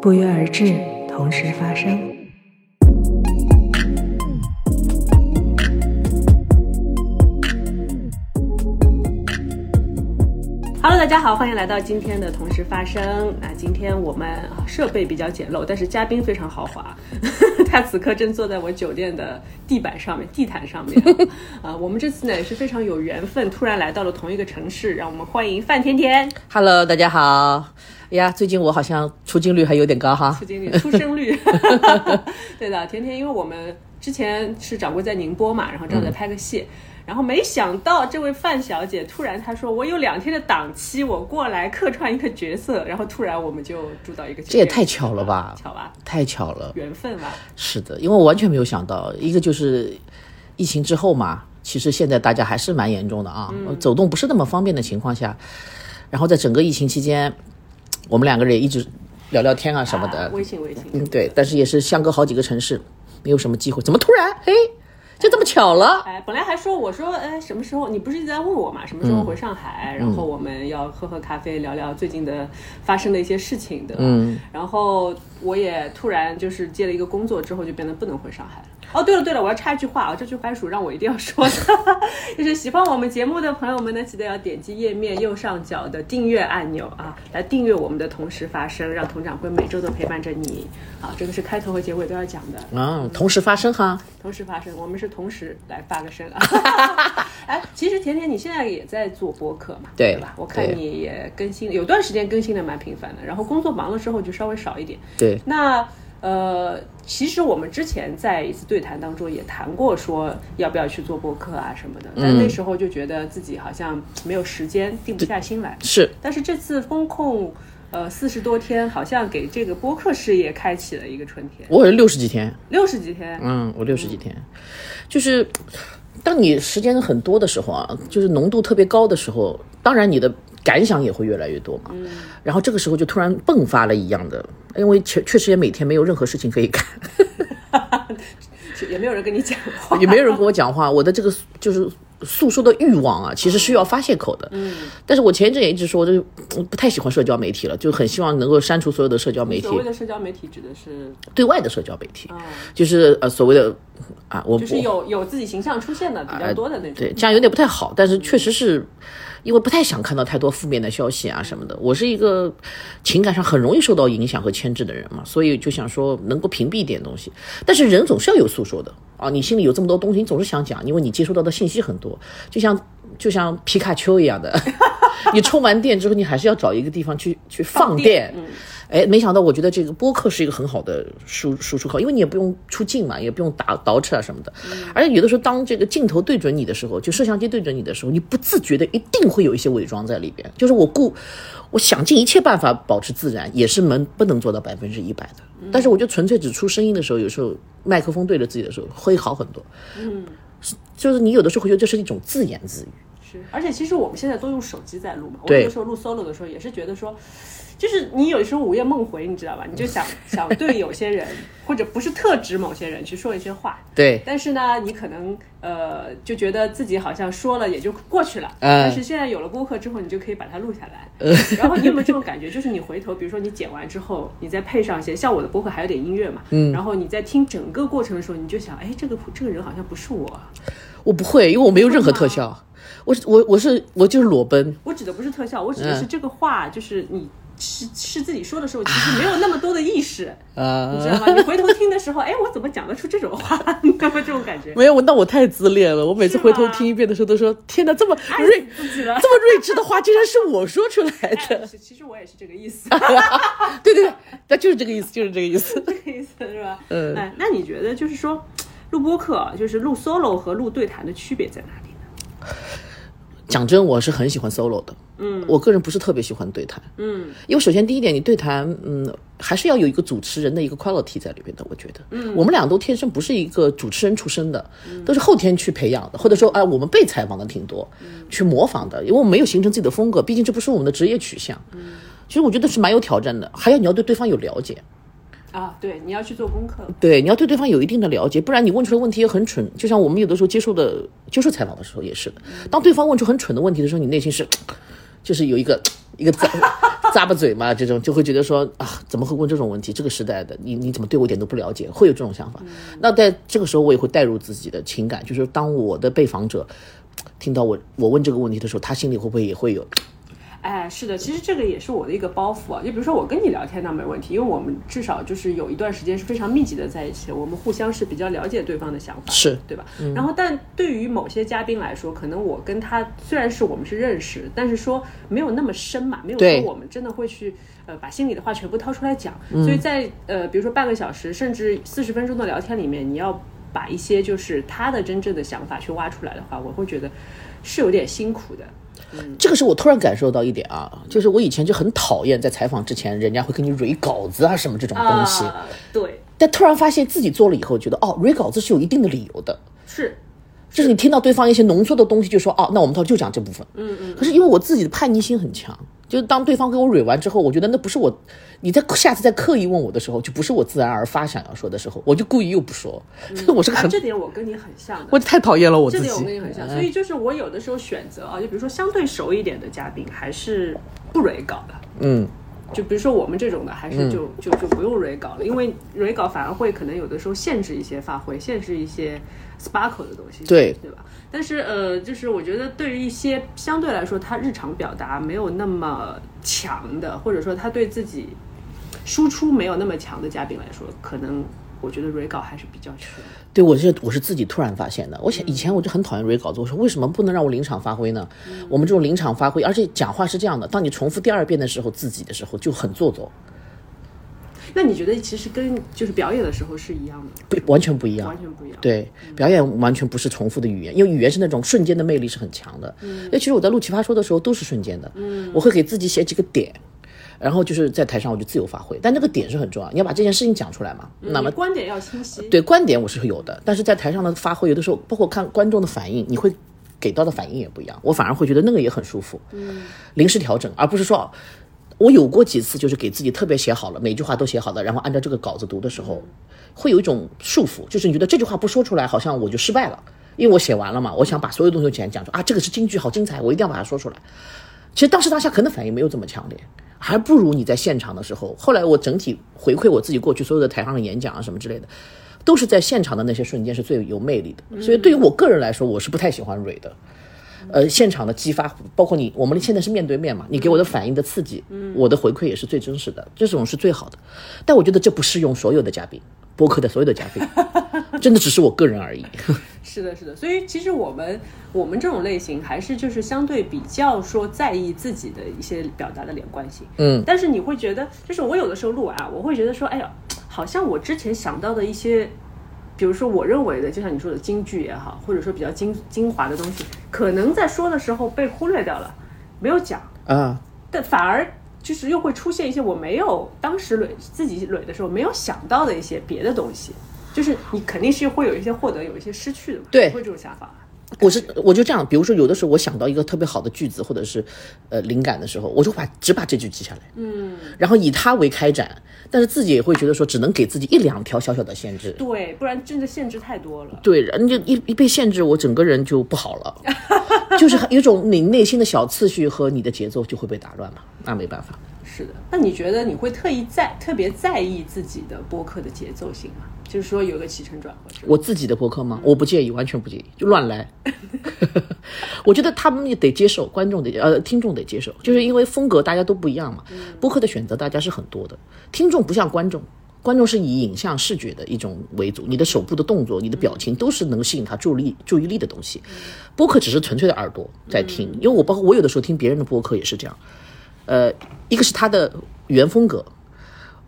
不约而至，同时发生。大家好，欢迎来到今天的同时发生。那，今天我们设备比较简陋，但是嘉宾非常豪华。他此刻正坐在我酒店的地板上面、地毯上面。啊，我们这次呢也是非常有缘分，突然来到了同一个城市，让我们欢迎范甜甜。Hello，大家好。哎呀，最近我好像出镜率还有点高哈出。镜率、出生率。对的，甜甜，因为我们之前是掌柜在宁波嘛，然后正在拍个戏。然后没想到这位范小姐突然她说我有两天的档期，我过来客串一个角色，然后突然我们就住到一个，这也太巧了吧巧吧，太巧了。缘分吧。是的，因为我完全没有想到，一个就是疫情之后嘛，其实现在大家还是蛮严重的啊，走动不是那么方便的情况下，然后在整个疫情期间，我们两个人也一直聊聊天啊什么的，啊微信微信。嗯，对，但是也是相隔好几个城市，没有什么机会，怎么突然嘿，就这么巧了？哎，本来还说我说，哎，什么时候？你不是一直在问我嘛？什么时候回上海？然后我们要喝喝咖啡，聊聊最近的发生的一些事情的。嗯。然后我也突然就是接了一个工作之后，就变得不能回上海了。哦，对了对了，我要插一句话啊，这句番薯让我一定要说的，就是喜欢我们节目的朋友们呢，记得要点击页面右上角的订阅按钮啊，来订阅我们的同时发声，让佟掌柜每周都陪伴着你。啊，这个是开头和结尾都要讲的。嗯，同时发生哈。同时发生，我们是同时来发个声啊！哎，其实甜甜你现在也在做播客嘛，对吧？我看你也更新，有段时间更新的蛮频繁的，然后工作忙了之后就稍微少一点。对，那呃，其实我们之前在一次对谈当中也谈过，说要不要去做播客啊什么的，但那时候就觉得自己好像没有时间，定不下心来。是但是这次风控。呃，四十多天，好像给这个播客事业开启了一个春天。我有六十几天，六十几天，嗯，我六十几天，就是当你时间很多的时候啊，就是浓度特别高的时候，当然你的感想也会越来越多嘛。然后这个时候就突然迸发了一样的，因为确确实也每天没有任何事情可以干，也没有人跟你讲话，也没有人跟我讲话，我的这个就是诉说的欲望啊，其实需要发泄口的。嗯，但是我前一阵也一直说，我就是不太喜欢社交媒体了，就很希望能够删除所有的社交媒体所，谓的社交媒体指的是，对外的社交媒体，就是呃所谓的啊，我就是有有自己形象出现的比较多的那种。对，这样有点不太好，但是确实是因为不太想看到太多负面的消息啊什么的。我是一个情感上很容易受到影响和牵制的人嘛，所以就想说能够屏蔽一点东西。但是人总是要有诉说的啊，你心里有这么多东西，你总是想讲，因为你接收到的信息很多，就像就像皮卡丘一样的，你充完电之后，你还是要找一个地方去去放电。哎，没想到，我觉得这个播客是一个很好的输输出口，因为你也不用出镜嘛，也不用打倒饬啊什么的。而且有的时候，当这个镜头对准你的时候，就摄像机对准你的时候，你不自觉的一定会有一些伪装在里边。就是我顾，我想尽一切办法保持自然，也是能不能做到百分之一百的。但是我就纯粹只出声音的时候，有时候麦克风对着自己的时候会好很多。嗯，就是你有的时候会觉得这是一种自言自语。是，而且其实我们现在都用手机在录嘛。我对有的时候录 solo 的时候，也是觉得说，就是你有的时候午夜梦回，你知道吧？你就想 想对有些人，或者不是特指某些人去说一些话。对，但是呢，你可能呃就觉得自己好像说了也就过去了。嗯但是现在有了播客之后，你就可以把它录下来。然后你有没有这种感觉？就是你回头，比如说你剪完之后，你再配上一些，像我的播客还有点音乐嘛。嗯。然后你在听整个过程的时候，你就想，哎，这个这个人好像不是我。我不会，因为我没有任何特效。我是我我是我就是裸奔。我指的不是特效，我指的嗯是这个话，就是你是是自己说的时候，其实没有那么多的意识，啊你知道吗？你回头听的时候，哎，我怎么讲得出这种话？你懂吗？这种感觉。没有，那我太自恋了。我每次回头听一遍的时候，都说：“天哪，这么睿这么睿智的话，竟然是我说出来哎的。其其实我也是这个意思，对对对，那就是这个意思，就是这个意思。这个意思是吧？嗯，哎，那你觉得就是说，录播课啊就是录 solo 和录对谈的区别在哪里呢？讲真，我是很喜欢 solo 的。嗯，我个人不是特别喜欢对谈。嗯，因为首先第一点，你对谈，嗯，还是要有一个主持人的一个 quality 在里边的。我觉得，嗯，我们俩都天生不是一个主持人出身的，都是后天去培养的，或者说，哎、我们被采访的挺多，去模仿的，因为我们没有形成自己的风格，毕竟这不是我们的职业取向。嗯，其实我觉得是蛮有挑战的，还有你要对对方有了解。啊，对，你要去做功课。对，你要对对方有一定的了解，不然你问出的问题也很蠢。就像我们有的时候接受的接受采访的时候也是的，当对方问出很蠢的问题的时候，你内心是，就是有一个一个咂咂巴嘴嘛，这种就会觉得说啊，怎么会问这种问题？这个时代的你你怎么对我一点都不了解？会有这种想法。那在这个时候，我也会带入自己的情感，就是当我的被访者听到我我问这个问题的时候，他心里会不会也会有？哎，是的，其实这个也是我的一个包袱啊。就比如说我跟你聊天那没问题，因为我们至少就是有一段时间是非常密集的在一起，我们互相是比较了解对方的想法，是对吧？然后，但对于某些嘉宾来说，可能我跟他虽然是我们是认识，但是说没有那么深嘛，没有说我们真的会去呃把心里的话全部掏出来讲。所以在呃比如说半个小时甚至四十分钟的聊天里面，你要把一些就是他的真正的想法去挖出来的话，我会觉得是有点辛苦的。这个是我突然感受到一点啊，就是我以前就很讨厌在采访之前，人家会给你蕊稿子啊什么这种东西。对。但突然发现自己做了以后，觉得哦，蕊稿子是有一定的理由的。是。就是你听到对方一些浓缩的东西，就说哦，那我们到就讲这部分。嗯嗯。可是因为我自己的叛逆心很强。就是当对方给我蕊完之后，我觉得那不是我，你在下次再刻意问我的时候，就不是我自然而发想要说的时候，我就故意又不说。我是个很这点我跟你很像的，我太讨厌了我自己。这点我跟你很像，所以就是我有的时候选择啊，就比如说相对熟一点的嘉宾，还是不蕊稿的。嗯，就比如说我们这种的，还是就就就不用蕊稿了，因为蕊稿反而会可能有的时候限制一些发挥，限制一些 sparkle 的东西。对，对吧？但是呃，就是我觉得对于一些相对来说他日常表达没有那么强的，或者说他对自己输出没有那么强的嘉宾来说，可能我觉得 re 稿还是比较缺。对我是我是自己突然发现的，我想以前我就很讨厌 re 稿子，我说为什么不能让我临场发挥呢？我们这种临场发挥，而且讲话是这样的，当你重复第二遍的时候，自己的时候就很做作。那你觉得其实跟就是表演的时候是一样的？不，完全不一样，完全不一样。对，表演完全不是重复的语言，因为语言是那种瞬间的魅力是很强的。嗯，因为其实我在录《奇葩说》的时候都是瞬间的。嗯，我会给自己写几个点，然后就是在台上我就自由发挥，但那个点是很重要，你要把这件事情讲出来嘛。那么观点要清晰。对，观点我是有的，但是在台上的发挥，有的时候包括看观众的反应，你会给到的反应也不一样。我反而会觉得那个也很舒服。嗯，临时调整，而不是说。我有过几次，就是给自己特别写好了，每句话都写好了，然后按照这个稿子读的时候，会有一种束缚，就是你觉得这句话不说出来，好像我就失败了，因为我写完了嘛，我想把所有东西全讲出啊，这个是京剧，好精彩，我一定要把它说出来。其实当时当下可能反应没有这么强烈，还不如你在现场的时候。后来我整体回馈我自己过去所有的台上的演讲啊什么之类的，都是在现场的那些瞬间是最有魅力的。所以对于我个人来说，我是不太喜欢蕊的。呃，现场的激发，包括你，我们现在是面对面嘛，你给我的反应的刺激，嗯，我的回馈也是最真实的，这种是最好的。但我觉得这不适用所有的嘉宾，播客的所有的嘉宾，真的只是我个人而已。是的，是的。所以其实我们我们这种类型还是就是相对比较说在意自己的一些表达的连贯性，嗯。但是你会觉得，就是我有的时候录完啊，我会觉得说，哎呀，好像我之前想到的一些。比如说，我认为的，就像你说的京剧也好，或者说比较精精华的东西，可能在说的时候被忽略掉了，没有讲啊。但反而就是又会出现一些我没有当时捋自己捋的时候没有想到的一些别的东西，就是你肯定是会有一些获得，有一些失去的嘛。对，会这种想法。我是我就这样，比如说有的时候我想到一个特别好的句子或者是呃灵感的时候，我就把只把这句记下来，嗯，然后以它为开展，但是自己也会觉得说只能给自己一两条小小的限制，对，不然真的限制太多了，对，人就一一被限制，我整个人就不好了，就是有种你内心的小次序和你的节奏就会被打乱嘛，那没办法。是的，那你觉得你会特意在特别在意自己的播客的节奏性吗？就是说有个起承转合。我自己的博客吗？我不介意，完全不介意，就乱来。我觉得他们也得接受，观众得呃听众得接受，就是因为风格大家都不一样嘛。播客的选择大家是很多的，听众不像观众，观众是以影像视觉的一种为主，你的手部的动作、你的表情都是能吸引他注意力注意力的东西。播客只是纯粹的耳朵在听，因为我包括我有的时候听别人的播客也是这样。呃，一个是他的原风格，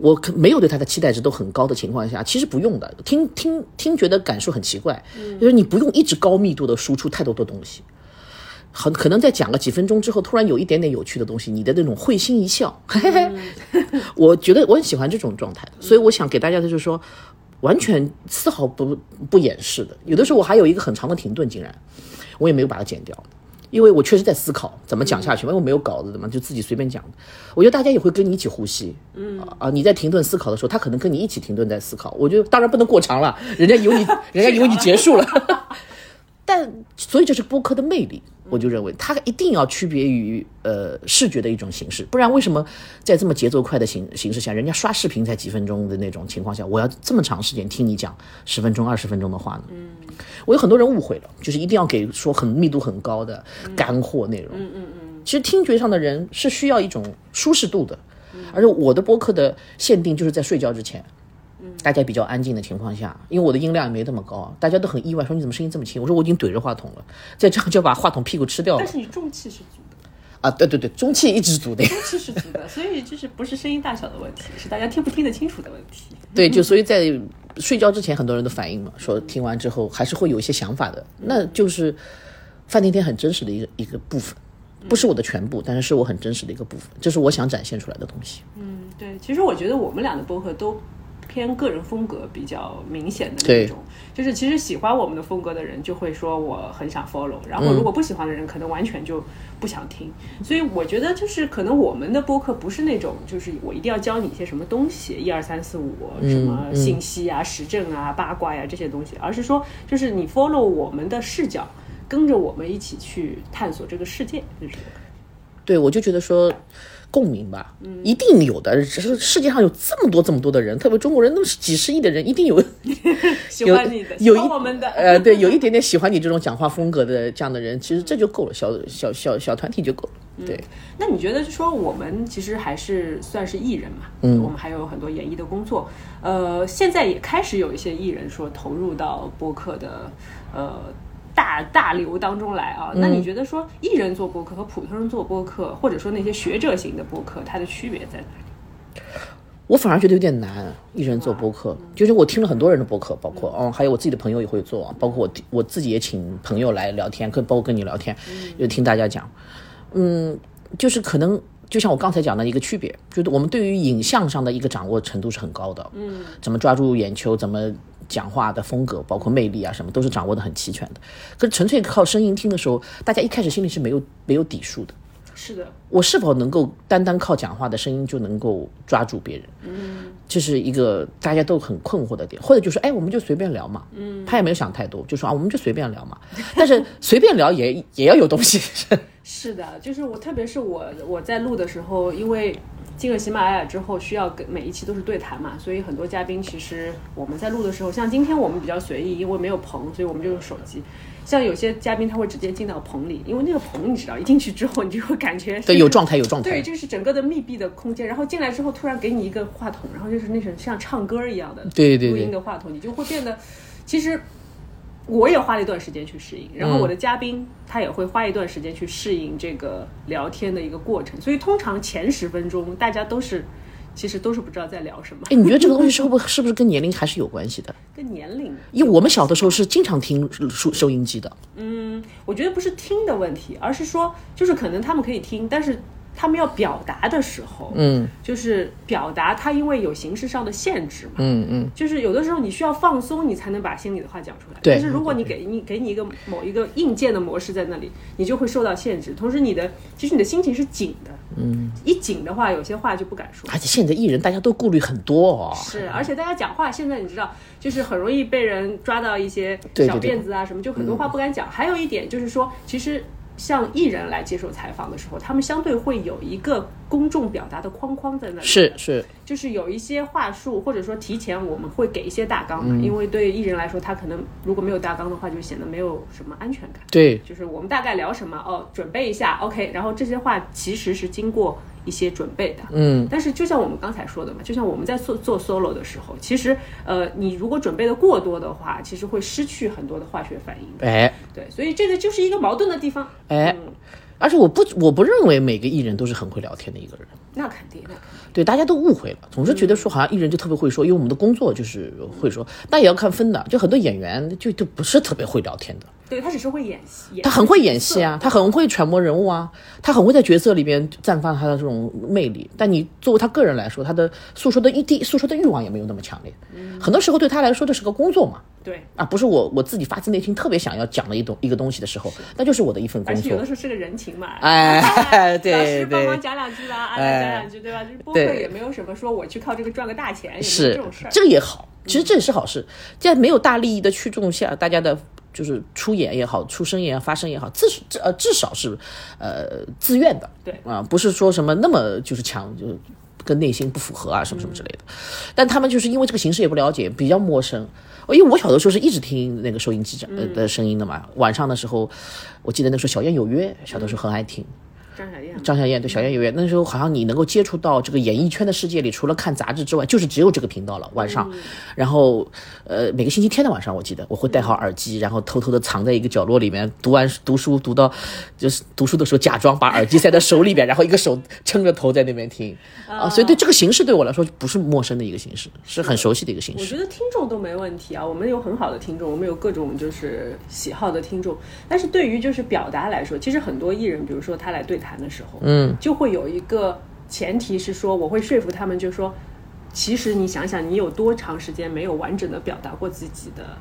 我可没有对他的期待值都很高的情况下，其实不用的，听听听觉的感受很奇怪，就是你不用一直高密度的输出太多的东西，很可能在讲个几分钟之后，突然有一点点有趣的东西，你的那种会心一笑，嘿嘿嘿，我觉得我很喜欢这种状态，所以我想给大家的就是说，完全丝毫不不掩饰的，有的时候我还有一个很长的停顿，竟然我也没有把它剪掉。因为我确实在思考怎么讲下去，因为我没有稿子怎么，就自己随便讲。我觉得大家也会跟你一起呼吸，嗯啊，你在停顿思考的时候，他可能跟你一起停顿在思考。我觉得当然不能过长了，人家以为你，人家以为你结束了。但所以这是播客的魅力，我就认为它一定要区别于呃视觉的一种形式，不然为什么在这么节奏快的形形式下，人家刷视频才几分钟的那种情况下，我要这么长时间听你讲十分钟、二十分钟的话呢？嗯，我有很多人误会了，就是一定要给说很密度很高的干货内容。嗯嗯嗯，其实听觉上的人是需要一种舒适度的，而且我的播客的限定就是在睡觉之前。大家比较安静的情况下，因为我的音量也没那么高，大家都很意外，说你怎么声音这么轻？我说我已经怼着话筒了，再这样 就把话筒屁股吃掉了。但是你中气是足的啊，对对对，中气一直足的，中气是足的，所以就是不是声音大小的问题，是大家听不听得清楚的问题。对，就所以在睡觉之前，很多人都反映嘛，说听完之后还是会有一些想法的，那就是范天天很真实的一个一个部分，不是我的全部，但是是我很真实的一个部分，这是我想展现出来的东西。嗯，对，其实我觉得我们俩的播客都。偏个人风格比较明显的那种，就是其实喜欢我们的风格的人就会说我很想 follow，然后如果不喜欢的人可能完全就不想听。所以我觉得就是可能我们的播客不是那种就是我一定要教你一些什么东西，一二三四五什么信息啊、时政啊、八卦呀这些东西，而是说就是你 follow 我们的视角，跟着我们一起去探索这个世界，就是。对，我就觉得说。共鸣吧，一定有的。只是世界上有这么多这么多的人，特别中国人都是几十亿的人，一定有 喜欢你的，有我们的。呃，对，有一点点喜欢你这种讲话风格的这样的人，其实这就够了，小小小小团体就够了。对。那你觉得，就说我们其实还是算是艺人嘛？嗯。我们还有很多演艺的工作。呃，现在也开始有一些艺人说投入到播客的，呃。大大流当中来啊，那你觉得说艺人做播客和普通人做播客，或者说那些学者型的播客，它的区别在哪里？我反而觉得有点难。艺人做播客，就是我听了很多人的播客，包括嗯，还有我自己的朋友也会做，包括我我自己也请朋友来聊天，跟包括跟你聊天，就听大家讲，嗯，就是可能就像我刚才讲的一个区别，就是我们对于影像上的一个掌握程度是很高的，嗯，怎么抓住眼球，怎么。讲话的风格，包括魅力啊，什么都是掌握的很齐全的。可是纯粹靠声音听的时候，大家一开始心里是没有没有底数的。是的，我是否能够单单靠讲话的声音就能够抓住别人？嗯，这是一个大家都很困惑的点。或者就说，哎，我们就随便聊嘛。嗯，他也没有想太多，就说啊，我们就随便聊嘛。但是随便聊也也要有东西。是的，就是我，特别是我我在录的时候，因为。进了喜马拉雅之后，需要跟每一期都是对谈嘛，所以很多嘉宾其实我们在录的时候，像今天我们比较随意，因为没有棚，所以我们就用手机。像有些嘉宾他会直接进到棚里，因为那个棚你知道，一进去之后你就会感觉对有状态有状态，对，就是整个的密闭的空间，然后进来之后突然给你一个话筒，然后就是那种像唱歌一样的对对录音的话筒，你就会变得其实。我也花了一段时间去适应，然后我的嘉宾他也会花一段时间去适应这个聊天的一个过程，所以通常前十分钟大家都是，其实都是不知道在聊什么。哎，你觉得这个东西是不是 不是跟年龄还是有关系的？跟年龄？因为我们小的时候是经常听收收音机的。嗯，我觉得不是听的问题，而是说就是可能他们可以听，但是。他们要表达的时候，嗯，就是表达他因为有形式上的限制嘛，嗯嗯，就是有的时候你需要放松，你才能把心里的话讲出来。对。但是如果你给你给你一个某一个硬件的模式在那里，你就会受到限制。同时，你的其实你的心情是紧的，嗯，一紧的话，有些话就不敢说。而且现在艺人大家都顾虑很多哦。是，而且大家讲话现在你知道，就是很容易被人抓到一些小辫子啊什么，就很多话不敢讲。还有一点就是说，其实。像艺人来接受采访的时候，他们相对会有一个公众表达的框框在那里，是是，就是有一些话术，或者说提前我们会给一些大纲嘛，因为对艺人来说，他可能如果没有大纲的话，就显得没有什么安全感。对，就是我们大概聊什么哦，准备一下，OK，然后这些话其实是经过。一些准备的，嗯，但是就像我们刚才说的嘛，就像我们在做做 solo 的时候，其实，呃，你如果准备的过多的话，其实会失去很多的化学反应。哎，对，所以这个就是一个矛盾的地方。哎，而且我不我不认为每个艺人都是很会聊天的一个人。那肯定，的对，大家都误会了，总是觉得说好像艺人就特别会说，因为我们的工作就是会说，那也要看分的，就很多演员就就不是特别会聊天的。对他只是会演戏，他很会演戏啊，他很会揣摩人物啊，他很会在角色里边绽放他的这种魅力。但你作为他个人来说，他的诉说的一滴诉说的欲望也没有那么强烈。很多时候对他来说，这是个工作嘛。对啊，不是我我自己发自内心特别想要讲的一东一个东西的时候，那就是我的一份工作。有的时候是个人情嘛。哎，对对。老师帮忙讲两句啦，啊，讲两句对吧？就是播客也没有什么说我去靠这个赚个大钱，是这种事儿。这个也好，其实这也是好事。在没有大利益的驱动下，大家的。就是出演也好，出声也好，发声也好，至至呃至少是，呃自愿的，对啊，不是说什么那么就是强，就跟内心不符合啊什么什么之类的。但他们就是因为这个形式也不了解，比较陌生。因为我小的时候是一直听那个收音机的的声音的嘛，晚上的时候，我记得那时候小燕有约，小的时候很爱听。张小燕，张小燕对小燕有约，那时候好像你能够接触到这个演艺圈的世界里，除了看杂志之外，就是只有这个频道了。晚上，然后呃每个星期天的晚上，我记得我会戴好耳机，然后偷偷的藏在一个角落里面，读完读书读到就是读书的时候，假装把耳机塞在手里边，然后一个手撑着头在那边听啊。所以对这个形式对我来说不是陌生的一个形式，是很熟悉的一个形式。我觉得听众都没问题啊，我们有很好的听众，我们有各种就是喜好的听众，但是对于就是表达来说，其实很多艺人，比如说他来对。谈的时候，嗯，就会有一个前提是说，我会说服他们，就是说，其实你想想，你有多长时间没有完整的表达过自己的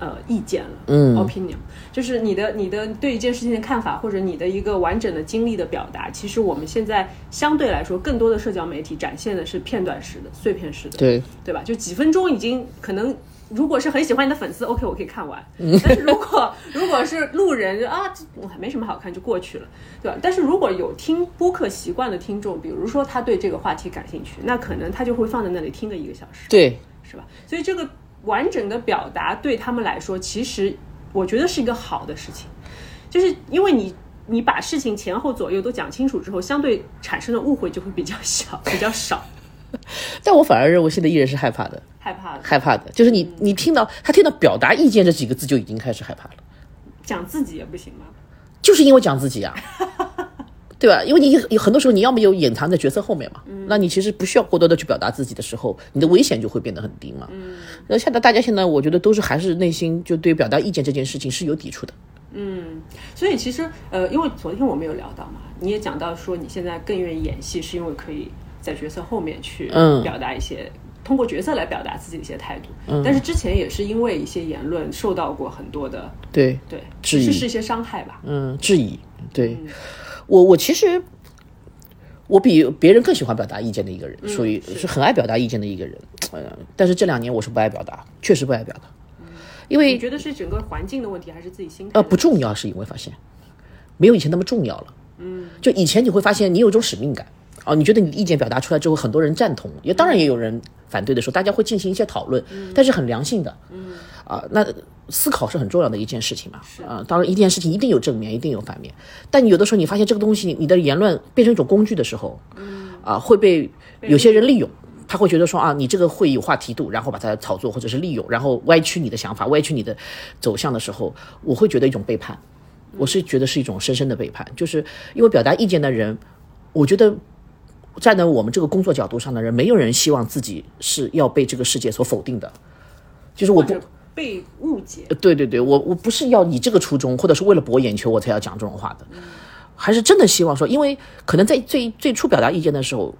呃意见了，嗯，opinion，就是你的你的对一件事情的看法，或者你的一个完整的经历的表达，其实我们现在相对来说，更多的社交媒体展现的是片段式的、碎片式的，对对吧？就几分钟已经可能。如果是很喜欢你的粉丝，OK，我可以看完。但是如果如果是路人，就啊，没什么好看，就过去了，对吧？但是如果有听播客习惯的听众，比如说他对这个话题感兴趣，那可能他就会放在那里听个一个小时，对，是吧？所以这个完整的表达对他们来说，其实我觉得是一个好的事情，就是因为你你把事情前后左右都讲清楚之后，相对产生的误会就会比较小，比较少。但我反而认为现在艺人是害怕的。害怕的，害怕的，就是你，你听到他听到表达意见这几个字就已经开始害怕了。讲自己也不行吗？就是因为讲自己啊，对吧？因为你有很多时候你要么有隐藏在角色后面嘛，那你其实不需要过多的去表达自己的时候，你的危险就会变得很低嘛。嗯，那现在大家现在我觉得都是还是内心就对表达意见这件事情是有抵触的。嗯，所以其实呃，因为昨天我们有聊到嘛，你也讲到说你现在更愿意演戏，是因为可以在角色后面去表达一些。通过角色来表达自己的一些态度，但是之前也是因为一些言论受到过很多的对对质疑，是一些伤害吧？嗯，质疑。对我，我其实我比别人更喜欢表达意见的一个人，属于是很爱表达意见的一个人。呃，但是这两年我是不爱表达，确实不爱表达。因为你觉得是整个环境的问题，还是自己心态？呃，不重要，是因为发现没有以前那么重要了。嗯，就以前你会发现你有一种使命感。哦，你觉得你的意见表达出来之后，很多人赞同，也当然也有人反对的时候，大家会进行一些讨论，但是很良性的。嗯，啊，那思考是很重要的一件事情嘛。啊，当然一件事情一定有正面，一定有反面，但有的时候你发现这个东西，你的言论变成一种工具的时候，嗯，啊，会被有些人利用，他会觉得说啊，你这个会有话题度，然后把它炒作或者是利用，然后歪曲你的想法，歪曲你的走向的时候，我会觉得一种背叛，我是觉得是一种深深的背叛，就是因为表达意见的人，我觉得。站在我们这个工作角度上的人，没有人希望自己是要被这个世界所否定的，就是我不被误解。对对对，我我不是要以这个初衷，或者是为了博眼球我才要讲这种话的，还是真的希望说，因为可能在最最初表达意见的时候，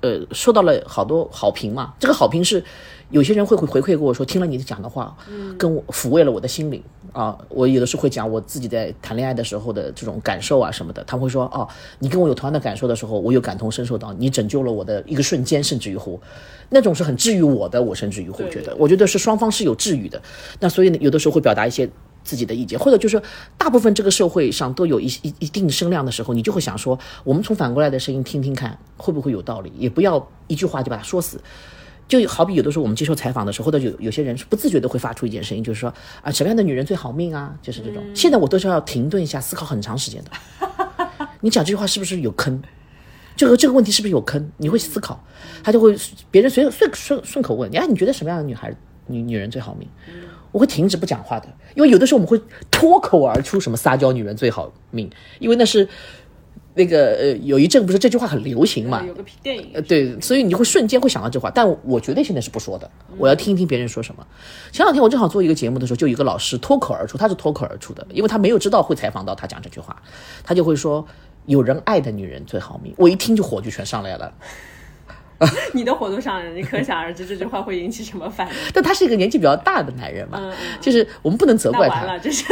呃，受到了好多好评嘛，这个好评是。有些人会会回馈给我说，听了你讲的话，跟我抚慰了我的心灵啊。我有的时候会讲我自己在谈恋爱的时候的这种感受啊什么的。他会说，哦，你跟我有同样的感受的时候，我有感同身受到，你拯救了我的一个瞬间，甚至于乎，那种是很治愈我的。我甚至于乎觉得，我觉得是双方是有治愈的。那所以呢，有的时候会表达一些自己的意见，或者就是大部分这个社会上都有一一一定声量的时候，你就会想说，我们从反过来的声音听听看，会不会有道理？也不要一句话就把它说死。就好比有的时候我们接受采访的时候，或者有有些人是不自觉的会发出一件声音，就是说啊，什么样的女人最好命啊？就是这种。现在我都是要停顿一下，思考很长时间的。你讲这句话是不是有坑？这个这个问题是不是有坑？你会思考，他就会别人随顺顺顺口问，哎，你觉得什么样的女孩女女人最好命？我会停止不讲话的，因为有的时候我们会脱口而出什么撒娇女人最好命，因为那是。那个呃，有一阵不是这句话很流行嘛？有个电影。呃，对，所以你会瞬间会想到这话，但我绝对现在是不说的，我要听一听别人说什么。前两天我正好做一个节目的时候，就有一个老师脱口而出，他是脱口而出的，因为他没有知道会采访到他讲这句话，他就会说：“有人爱的女人最好命。”我一听就火就全上来了。你的活动上，你可想而知这句话会引起什么反应。但他是一个年纪比较大的男人嘛，就是我们不能责怪他。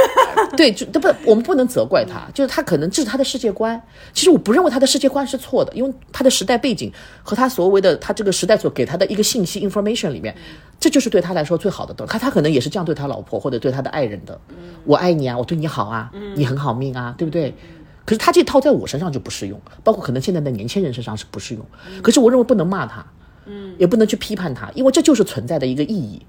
对，就不，我们不能责怪他，就是他可能这是他的世界观。其实我不认为他的世界观是错的，因为他的时代背景和他所谓的他这个时代所给他的一个信息 information 里面，这就是对他来说最好的东西。他他可能也是这样对他老婆或者对他的爱人的。我爱你啊，我对你好啊，你很好命啊，对不对？可是他这套在我身上就不适用，包括可能现在的年轻人身上是不适用。可是我认为不能骂他，嗯，也不能去批判他，因为这就是存在的一个意义。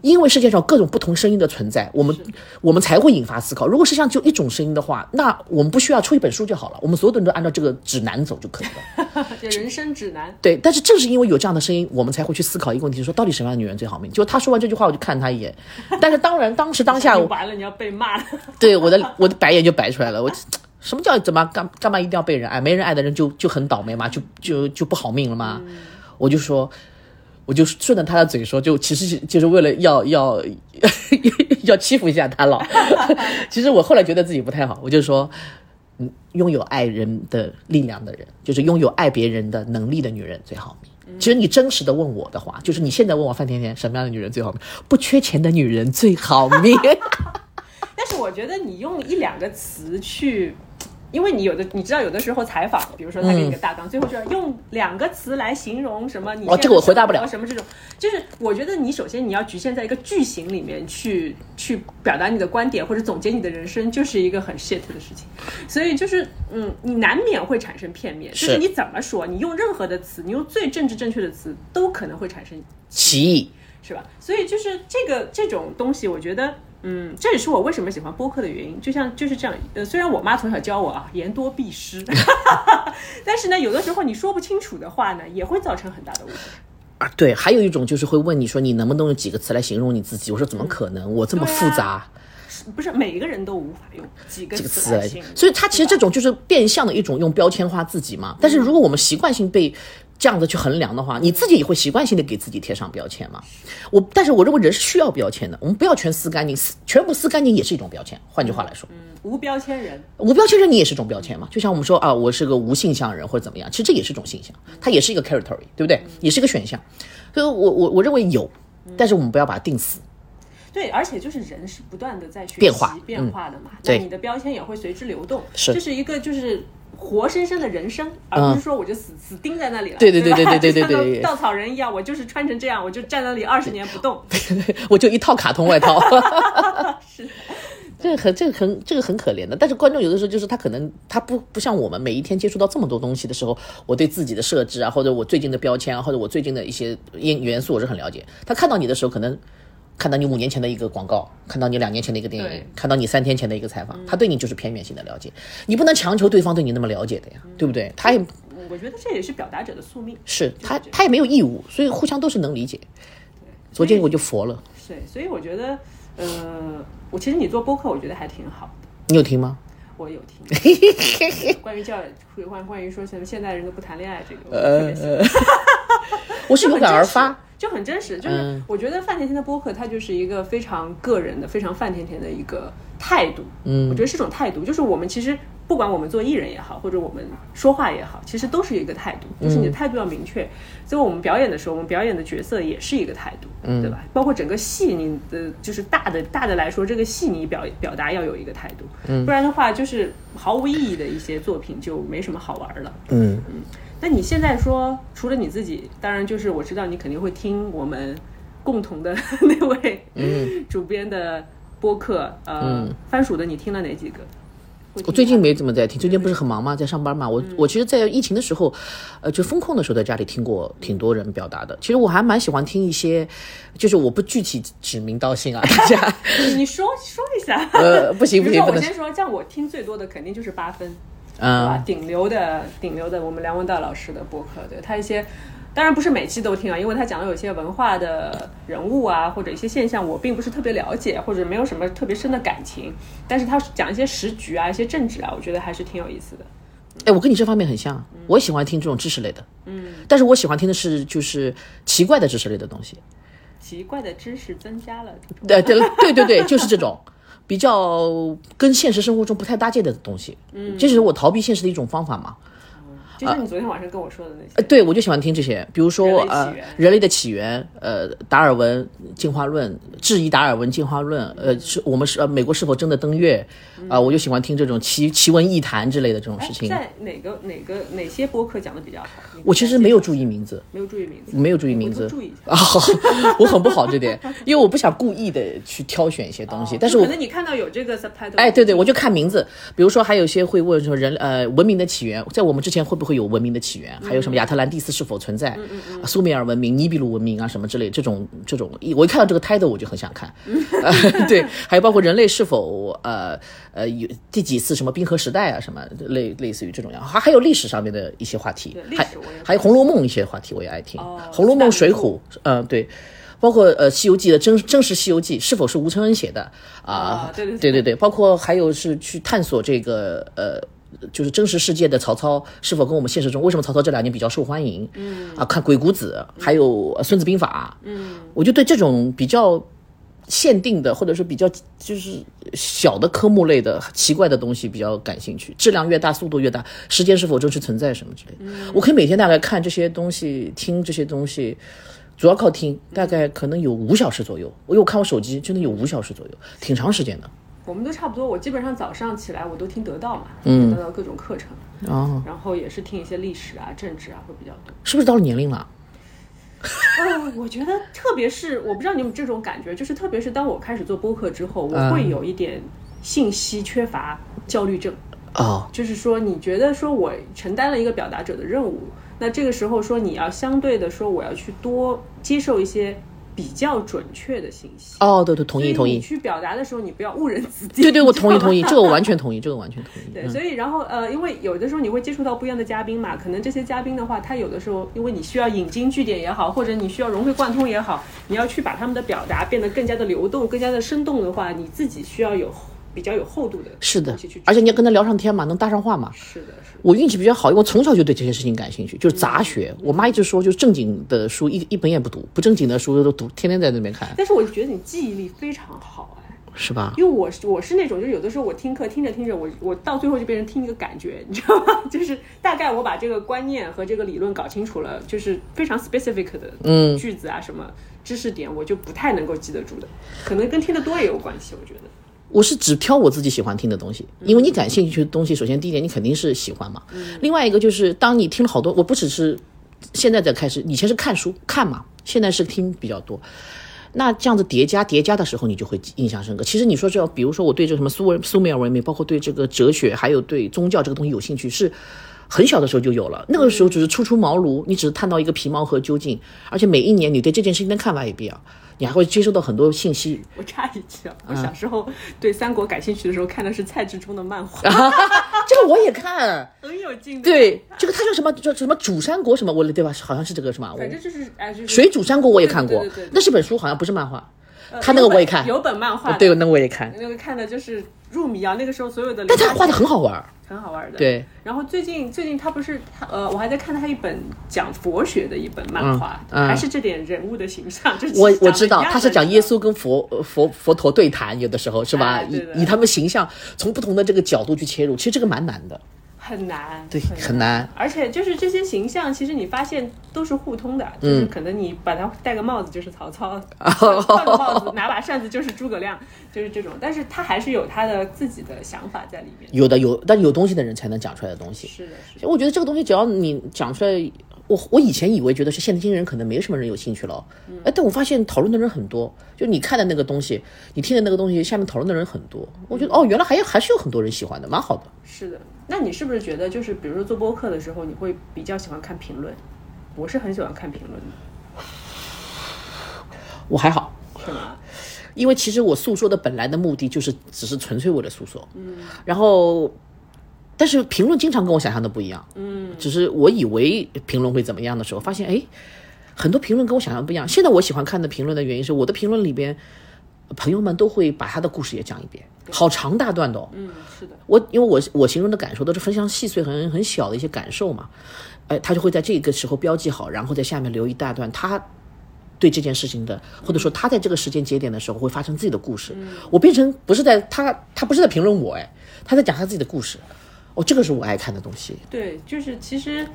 因为世界上各种不同声音的存在，我们我们才会引发思考。如果世界上就一种声音的话，那我们不需要出一本书就好了，我们所有的人都按照这个指南走就可以了。人生指南。对，但是正是因为有这样的声音，我们才会去思考一个问题：说到底什么样的女人最好命？就他说完这句话，我就看他一眼。但是当然，当时当下我，完了你要被骂了。对，我的我的白眼就白出来了。我。什么叫怎么干干嘛一定要被人爱？没人爱的人就就很倒霉嘛？就就就不好命了吗？我就说，我就顺着他的嘴说，就其实就是为了要要 要欺负一下他了。其实我后来觉得自己不太好，我就说，嗯，拥有爱人的力量的人，就是拥有爱别人的能力的女人最好命。其实你真实的问我的话，就是你现在问我范甜甜什么样的女人最好命？不缺钱的女人最好命。但是我觉得你用一两个词去。因为你有的你知道有的时候采访，比如说他给你个大纲，最后就要用两个词来形容什么，你哦这个我回答不了什么这种，就是我觉得你首先你要局限在一个句型里面去去表达你的观点或者总结你的人生，就是一个很 shit 的事情，所以就是嗯，你难免会产生片面，就是你怎么说，你用任何的词，你用最政治正确的词，都可能会产生歧义，是吧？所以就是这个这种东西，我觉得。嗯，这也是我为什么喜欢播客的原因。就像就是这样，呃，虽然我妈从小教我啊，言多必失，但是呢，有的时候你说不清楚的话呢，也会造成很大的误会啊。对，还有一种就是会问你说，你能不能用几个词来形容你自己？我说怎么可能？我这么复杂，不是每一个人都无法用几个词来形容。所以，他其实这种就是变相的一种用标签化自己嘛。但是如果我们习惯性被。这样子去衡量的话，你自己也会习惯性的给自己贴上标签嘛？我，但是我认为人是需要标签的，我们不要全撕干净，撕全部撕干净也是一种标签。换句话来说，嗯，无标签人，无标签人你也是种标签嘛？就像我们说啊，我是个无性向人或者怎么样，其实这也是种性向，它也是一个 territory，对不对？也是一个选项。所以，我我我认为有，但是我们不要把它定死。对，而且就是人是不断的在学习变化变化的嘛，那你的标签也会随之流动，是，这是一个就是。活生生的人生，而不是说我就死死盯在那里了。对对对对对对对对，稻草人一样，我就是穿成这样，我就站那里二十年不动。我就一套卡通外套。是，这个很这个很这个很可怜的。但是观众有的时候就是他可能他不不像我们每一天接触到这么多东西的时候，我对自己的设置啊，或者我最近的标签啊，或者我最近的一些因元素我是很了解。他看到你的时候可能。看到你五年前的一个广告，看到你两年前的一个电影，看到你三天前的一个采访，他对你就是片面性的了解，你不能强求对方对你那么了解的呀，对不对？他也，我觉得这也是表达者的宿命，是他他也没有义务，所以互相都是能理解。昨天我就佛了，对，所以我觉得，呃，我其实你做播客，我觉得还挺好的。你有听吗？我有听。关于教育，关关于说什么现在人都不谈恋爱这个，呃，我是有感而发。就很真实，就是我觉得范甜甜的播客，它就是一个非常个人的、非常范甜甜的一个态度。嗯，我觉得是种态度，就是我们其实不管我们做艺人也好，或者我们说话也好，其实都是一个态度，就是你的态度要明确。所以我们表演的时候，我们表演的角色也是一个态度，对吧？包括整个戏，你的就是大的大的来说，这个戏你表表达要有一个态度，不然的话，就是毫无意义的一些作品就没什么好玩了。嗯嗯。那你现在说，除了你自己，当然就是我知道你肯定会听我们共同的 那位主编的播客，呃，番薯的，你听了哪几个？我最近没怎么在听，最近不是很忙吗？在上班嘛。我我其实，在疫情的时候，呃，就风控的时候，在家里听过挺多人表达的。其实我还蛮喜欢听一些，就是我不具体指名道姓啊，大家。你说说一下。呃，不行不行。我先说，像我听最多的肯定就是八分。啊，顶流的顶流的，我们梁文道老师的博客，对他一些，当然不是每期都听啊，因为他讲的有些文化的人物啊，或者一些现象，我并不是特别了解，或者没有什么特别深的感情。但是他讲一些时局啊，一些政治啊，我觉得还是挺有意思的。哎，我跟你这方面很像，我喜欢听这种知识类的，嗯，但是我喜欢听的是就是奇怪的知识类的东西。奇怪的知识增加了，对对对对对，就是这种。比较跟现实生活中不太搭界的东西，嗯，这是我逃避现实的一种方法嘛。就是你昨天晚上跟我说的那些。呃，对，我就喜欢听这些，比如说呃，人类的起源，呃，达尔文进化论，质疑达尔文进化论，呃，是我们是呃，美国是否真的登月？啊，我就喜欢听这种奇奇闻异谈之类的这种事情。在哪个哪个哪些播客讲的比较好？我其实没有注意名字，没有注意名字，没有注意名字。注意一下啊，我很不好这点，因为我不想故意的去挑选一些东西。但是我可能你看到有这个 subtitle，哎，对对，我就看名字。比如说，还有些会问说人呃文明的起源，在我们之前会不会有文明的起源？还有什么亚特兰蒂斯是否存在？苏美尔文明、尼比鲁文明啊什么之类这种这种，我一看到这个 title 我就很想看。对，还有包括人类是否呃呃有第几次什么冰河时代啊什么类类似于这种样，还还有历史上面的一些话题，还还有《红楼梦》一些话题我也爱听，《红楼梦》《水浒》嗯对。包括呃《西游记》的真真实《西游记》是否是吴承恩写的啊？对对对对对，包括还有是去探索这个呃，就是真实世界的曹操是否跟我们现实中为什么曹操这两年比较受欢迎？嗯啊，看《鬼谷子》，还有《孙子兵法》。嗯，我就对这种比较限定的或者说比较就是小的科目类的奇怪的东西比较感兴趣。质量越大，速度越大，时间是否真实存在什么之类的，我可以每天大概看这些东西，听这些东西。主要靠听，大概可能有五小时左右。我有看我手机，真的有五小时左右，挺长时间的。我们都差不多，我基本上早上起来我都听得到嘛，嗯，得到各种课程，哦，然后也是听一些历史啊、政治啊会比较多。是不是到了年龄了？呃，我觉得特别是我不知道你有这种感觉，就是特别是当我开始做播客之后，我会有一点信息缺乏焦虑症。哦，就是说你觉得说我承担了一个表达者的任务。那这个时候说，你要相对的说，我要去多接受一些比较准确的信息。哦，对对，同意同意。你去表达的时候，你不要误人子弟。对对，我同意同意，这个我完全同意，这个完全同意。对，所以然后呃，因为有的时候你会接触到不一样的嘉宾嘛，可能这些嘉宾的话，他有的时候因为你需要引经据典也好，或者你需要融会贯通也好，你要去把他们的表达变得更加的流动、更加的生动的话，你自己需要有。比较有厚度的，是的，而且你要跟他聊上天嘛，能搭上话嘛。是的，是的。我运气比较好，因为我从小就对这些事情感兴趣，就是杂学。我妈一直说，就是正经的书一一本也不读，不正经的书都读，天天在那边看。但是我觉得你记忆力非常好，哎，是吧？因为我是我是那种，就是有的时候我听课听着听着，我我到最后就变成听一个感觉，你知道吗？就是大概我把这个观念和这个理论搞清楚了，就是非常 specific 的嗯句子啊什么知识点，我就不太能够记得住的，可能跟听得多也有关系，我觉得。我是只挑我自己喜欢听的东西，因为你感兴趣的东西，首先第一点你肯定是喜欢嘛。另外一个就是当你听了好多，我不只是现在在开始，以前是看书看嘛，现在是听比较多。那这样子叠加叠加的时候，你就会印象深刻。其实你说这，比如说我对这什么苏文苏美尔文明，包括对这个哲学，还有对宗教这个东西有兴趣，是很小的时候就有了。那个时候只是初出茅庐，你只是探到一个皮毛和究竟，而且每一年你对这件事情的看法也不一样。你还会接收到很多信息。我插一句啊，我小时候对三国感兴趣的时候，看的是蔡志忠的漫画。这个我也看，很有劲。对，这个他叫什么？叫什么主三国什么？我对吧？好像是这个什么？反正就是哎，就是水煮三国我也看过，那是本书，好像不是漫画。他那个我也看，有本漫画。对，那我也看。那个看的就是入迷啊，那个时候所有的。但他画的很好玩。很好玩的，对。然后最近最近他不是他呃，我还在看他一本讲佛学的一本漫画，还是这点人物的形象。我我知道他是讲耶稣跟佛佛佛陀对谈，有的时候是吧？以以他们形象从不同的这个角度去切入，其实这个蛮难的。很难，对，很难。而且就是这些形象，其实你发现都是互通的，就是可能你把他戴个帽子就是曹操，换个帽子拿把扇子就是诸葛亮，就是这种。但是他还是有他的自己的想法在里面。有的有，但有东西的人才能讲出来的东西。是的，是的。我觉得这个东西只要你讲出来。我我以前以为觉得是现代新人可能没什么人有兴趣了，哎，但我发现讨论的人很多。就你看的那个东西，你听的那个东西，下面讨论的人很多。我觉得哦，原来还有还是有很多人喜欢的，蛮好的。是的，那你是不是觉得就是比如说做播客的时候，你会比较喜欢看评论？我是很喜欢看评论的。我还好，是吗？因为其实我诉说的本来的目的就是只是纯粹为了诉说，嗯，然后。但是评论经常跟我想象的不一样，嗯，只是我以为评论会怎么样的时候，发现哎，很多评论跟我想象不一样。现在我喜欢看的评论的原因是，我的评论里边，朋友们都会把他的故事也讲一遍，好长大段的哦，嗯，是的。我因为我我形容的感受都是非常细碎、很很小的一些感受嘛，哎，他就会在这个时候标记好，然后在下面留一大段他对这件事情的，或者说他在这个时间节点的时候会发生自己的故事。我变成不是在他，他不是在评论我，哎，他在讲他自己的故事。哦，这个是我爱看的东西。对，就是其实，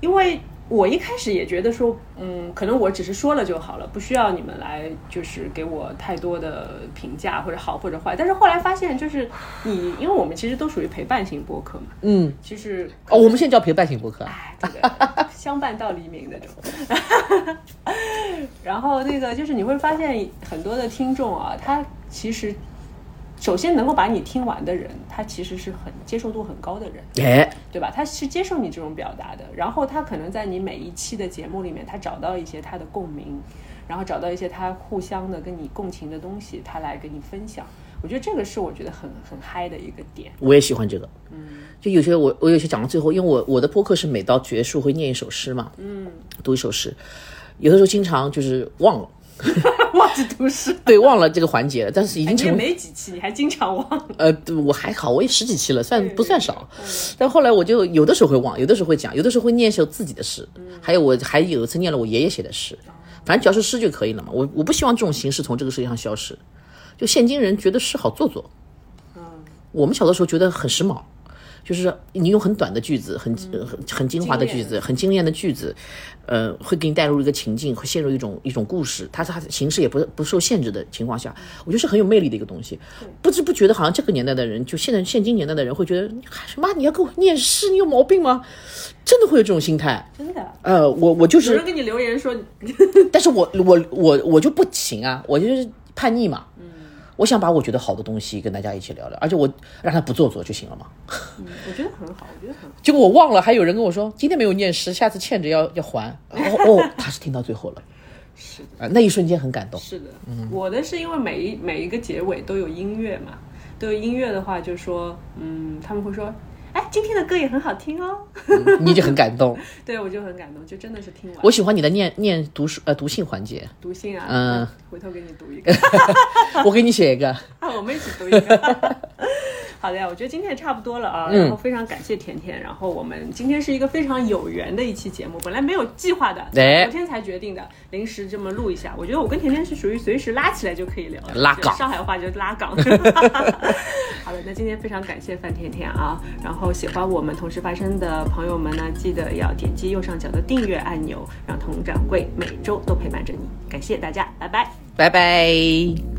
因为我一开始也觉得说，嗯，可能我只是说了就好了，不需要你们来就是给我太多的评价或者好或者坏。但是后来发现，就是你，因为我们其实都属于陪伴型播客嘛，嗯，其实哦，我们现在叫陪伴型播客，哎，这个相伴到黎明那种。然后那个就是你会发现很多的听众啊，他其实。首先能够把你听完的人，他其实是很接受度很高的人，哎，对吧？他是接受你这种表达的，然后他可能在你每一期的节目里面，他找到一些他的共鸣，然后找到一些他互相的跟你共情的东西，他来跟你分享。我觉得这个是我觉得很很嗨的一个点。我也喜欢这个，嗯，就有些我我有些讲到最后，因为我我的播客是每到结束会念一首诗嘛，嗯，读一首诗，有的时候经常就是忘了。忘记读诗，对，忘了这个环节了。但是已经成没几期，你还经常忘？呃，我还好，我也十几期了，算不算少？但后来我就有的时候会忘，有的时候会讲，有的时候会念一首自己的诗。还有我还有一次念了我爷爷写的诗，反正只要是诗就可以了嘛。我我不希望这种形式从这个世界上消失。就现今人觉得诗好做作，嗯，我们小的时候觉得很时髦。就是你用很短的句子，很很很精华的句子，很惊艳的句子，呃，会给你带入一个情境，会陷入一种一种故事，它它形式也不不受限制的情况下，我觉得是很有魅力的一个东西。不知不觉的，好像这个年代的人，就现在现今年代的人会觉得，什么你要给我念诗，你有毛病吗？真的会有这种心态？真的？呃，我我就是有人给你留言说，但是我我我我就不行啊，我就是叛逆嘛。我想把我觉得好的东西跟大家一起聊聊，而且我让他不做作就行了嘛。嗯，我觉得很好，我觉得很好。结果我忘了，还有人跟我说今天没有念诗，下次欠着要要还。哦哦，他是听到最后了。是的，那一瞬间很感动。是的，我的是因为每一每一个结尾都有音乐嘛，都有音乐的话，就说嗯，他们会说。哎，今天的歌也很好听哦，你就很感动。对，我就很感动，就真的是听完。我喜欢你的念念读书呃读信环节。读信啊，嗯，回头给你读一个。我给你写一个。啊，我们一起读一个。好的呀，我觉得今天也差不多了啊，然后非常感谢甜甜，然后我们今天是一个非常有缘的一期节目，本来没有计划的，昨天才决定的，临时这么录一下。我觉得我跟甜甜是属于随时拉起来就可以聊，拉岗，上海话就拉岗。好的，那今天非常感谢范甜甜啊，然后喜欢我们同时发生的朋友们呢，记得要点击右上角的订阅按钮，让佟掌柜每周都陪伴着你。感谢大家，拜拜，拜拜。